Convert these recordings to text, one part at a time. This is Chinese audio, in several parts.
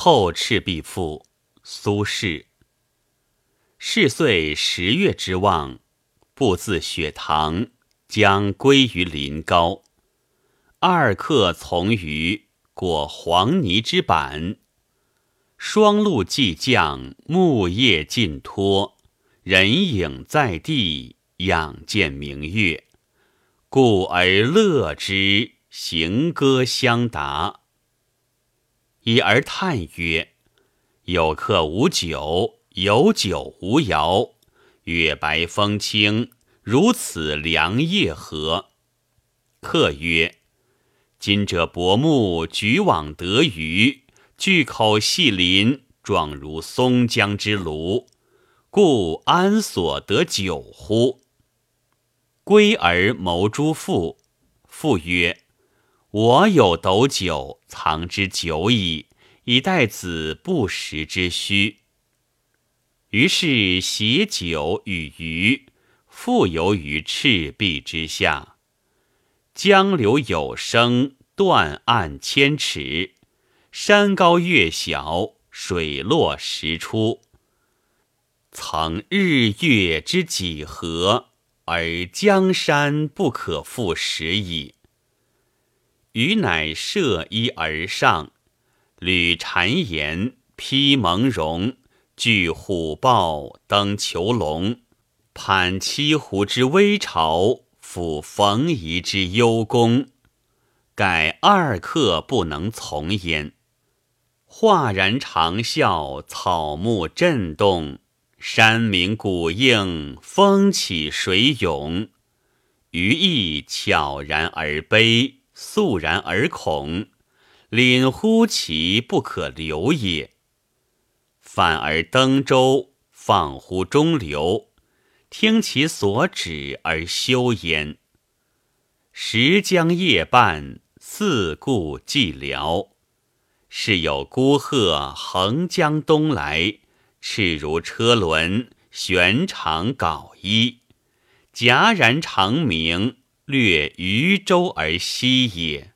后赤壁赋，苏轼。是岁十月之望，步自雪堂，将归于临高。二客从余，过黄泥之坂。霜露既降，木叶尽脱，人影在地，仰见明月，故而乐之，行歌相答。已而叹曰：“有客无酒，有酒无肴。月白风清，如此良夜何？”客曰：“今者薄暮，举网得鱼，巨口细鳞，状如松江之鲈，故安所得酒乎？”归而谋诸父，父曰。我有斗酒，藏之久矣，以待子不时之需。于是携酒与鱼，复游于赤壁之下。江流有声，断岸千尺；山高月小，水落石出。曾日月之几何，而江山不可复拾矣。余乃涉衣而上，履蝉岩，披蒙茸，拒虎豹，登囚笼，攀栖湖之危巢，抚冯夷之幽宫。盖二客不能从焉。哗然长啸，草木震动，山鸣谷应，风起水涌。余亦悄然而悲。肃然而恐，凛乎其不可留也。反而登舟，放乎中流，听其所指而休焉。时将夜半，四顾寂寥。是有孤鹤横江东来，翅如车轮，旋长缟衣，戛然长鸣。略渔舟而息也。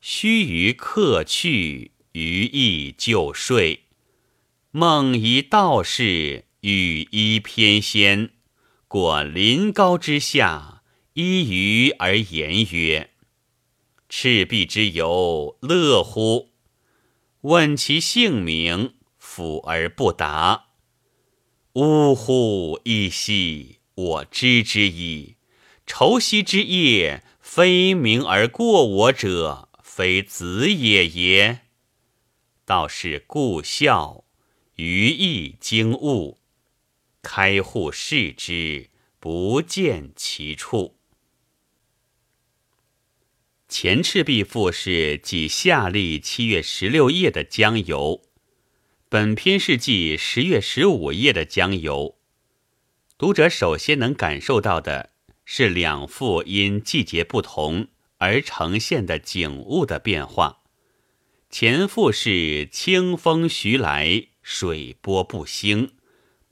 须臾客去，余亦就睡。梦遗道士羽衣翩跹，过临高之下，依鱼而言曰：“赤壁之游，乐乎？”问其姓名，抚而不答。呜呼！一夕，我知之矣。愁夕之夜，非明而过我者，非子也也。道是故笑，余亦惊悟。开户视之，不见其处。前赤壁赋是记夏历七月十六夜的江游，本篇是记十月十五夜的江游。读者首先能感受到的。是两幅因季节不同而呈现的景物的变化。前幅是清风徐来，水波不兴，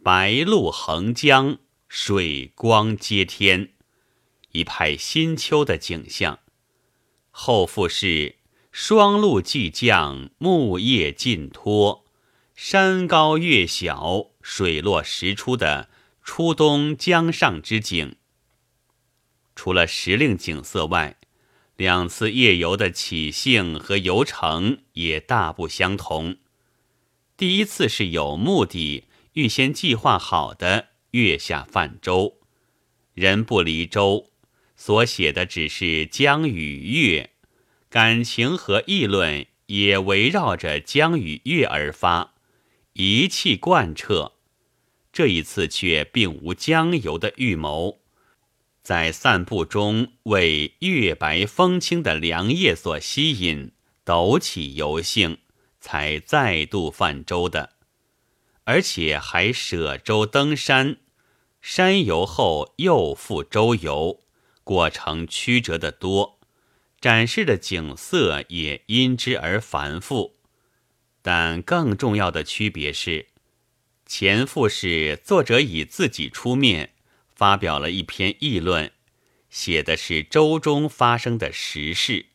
白露横江，水光接天，一派新秋的景象。后幅是霜露既降，木叶尽脱，山高月小，水落石出的初冬江上之景。除了时令景色外，两次夜游的起兴和游程也大不相同。第一次是有目的、预先计划好的月下泛舟，人不离舟，所写的只是江与月，感情和议论也围绕着江与月而发，一气贯彻。这一次却并无江游的预谋。在散步中，为月白风清的凉夜所吸引，抖起游兴，才再度泛舟的。而且还舍舟登山，山游后又复舟游，过程曲折得多，展示的景色也因之而繁复。但更重要的区别是，前赋是作者以自己出面。发表了一篇议论，写的是舟中发生的实事；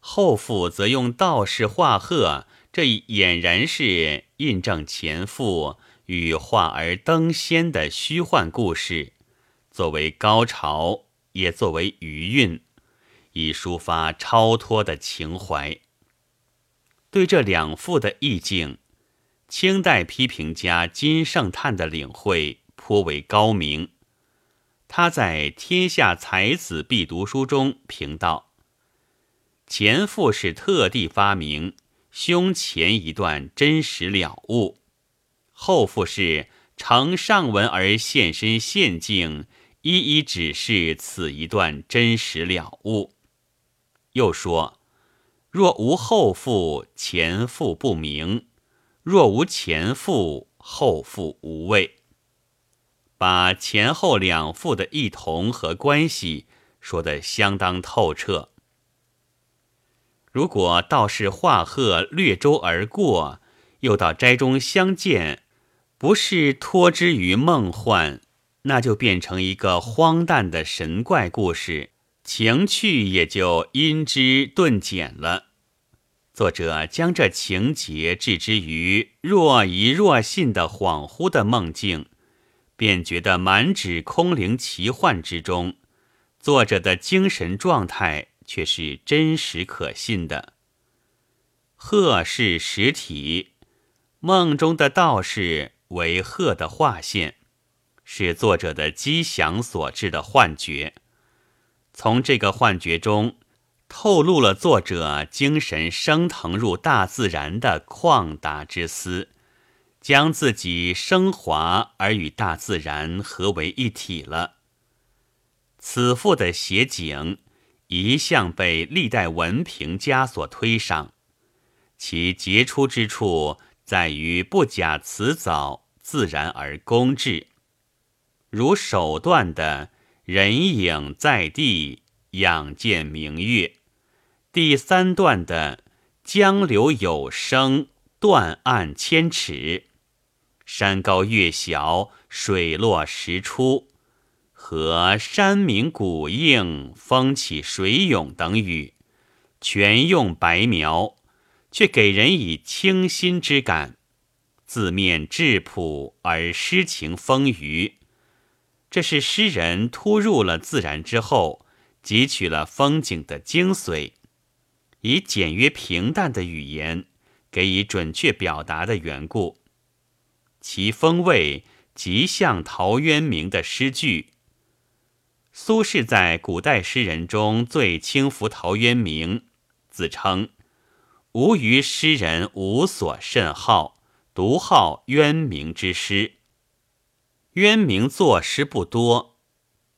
后父则用道士画鹤这俨然是印证前父羽化而登仙的虚幻故事，作为高潮，也作为余韵，以抒发超脱的情怀。对这两赋的意境，清代批评家金圣叹的领会颇为高明。他在《天下才子必读书》中评道：“前赋是特地发明胸前一段真实了悟，后赋是承上文而现身现境，一一指示此一段真实了悟。”又说：“若无后赋，前赋不明；若无前赋，后赋无味。”把前后两赋的异同和关系说得相当透彻。如果道士画鹤掠舟而过，又到斋中相见，不是托之于梦幻，那就变成一个荒诞的神怪故事，情趣也就因之顿减了。作者将这情节置之于若疑若信的恍惚的梦境。便觉得满纸空灵奇幻之中，作者的精神状态却是真实可信的。鹤是实体，梦中的道士为鹤的画线，是作者的机想所致的幻觉。从这个幻觉中，透露了作者精神升腾入大自然的旷达之思。将自己升华而与大自然合为一体了。此赋的写景一向被历代文评家所推赏，其杰出之处在于不假辞藻，自然而工致。如首段的“人影在地，仰见明月”，第三段的“江流有声，断岸千尺”。山高月小，水落石出，和山明谷应，风起水涌等语，全用白描，却给人以清新之感。字面质朴而诗情丰腴，这是诗人突入了自然之后，汲取了风景的精髓，以简约平淡的语言，给予准确表达的缘故。其风味极像陶渊明的诗句。苏轼在古代诗人中最轻浮陶渊明，自称“吾于诗人无所甚好，独好渊明之诗。”渊明作诗不多，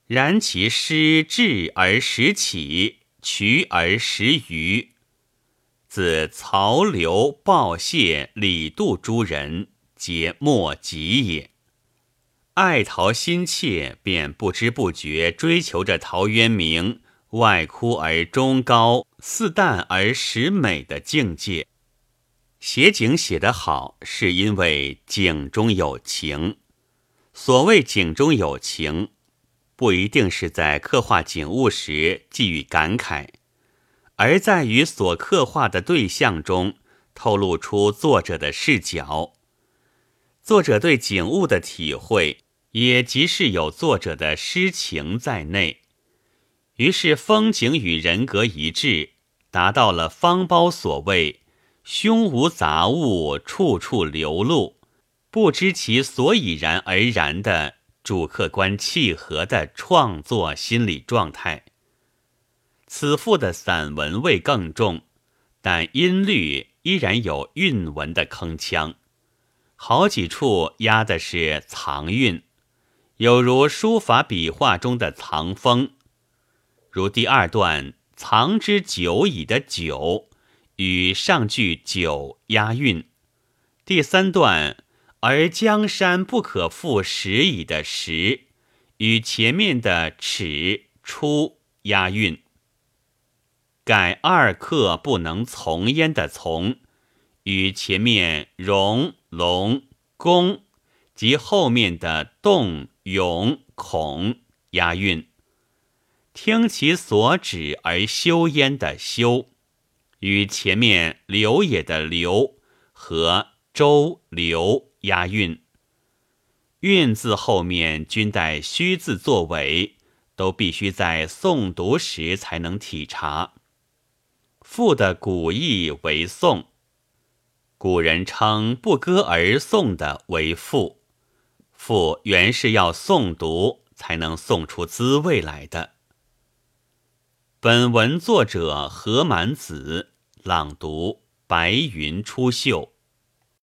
然其诗质而实起，曲而实余。自曹刘鲍谢李杜诸人。皆莫及也。爱陶心切，便不知不觉追求着陶渊明外枯而中高、似淡而实美的境界。写景写得好，是因为景中有情。所谓景中有情，不一定是在刻画景物时寄予感慨，而在于所刻画的对象中透露出作者的视角。作者对景物的体会，也即是有作者的诗情在内，于是风景与人格一致，达到了方苞所谓“胸无杂物，处处流露，不知其所以然而然”的主客观契合的创作心理状态。此赋的散文味更重，但音律依然有韵文的铿锵。好几处押的是藏韵，有如书法笔画中的藏锋。如第二段“藏之久矣”的“久”与上句“久”押韵；第三段“而江山不可复拾矣”的“拾”与前面的“尺”“出”押韵。改二刻不能从焉的“从”与前面“容”。龙宫及后面的动勇恐押韵，听其所指而修焉的修，与前面留也的留和周、刘押韵。韵字后面均带虚字作尾，都必须在诵读时才能体察。赋的古意为颂，古人称不歌而诵的为赋。赋原是要诵读才能诵出滋味来的。本文作者何满子朗读：白云出岫。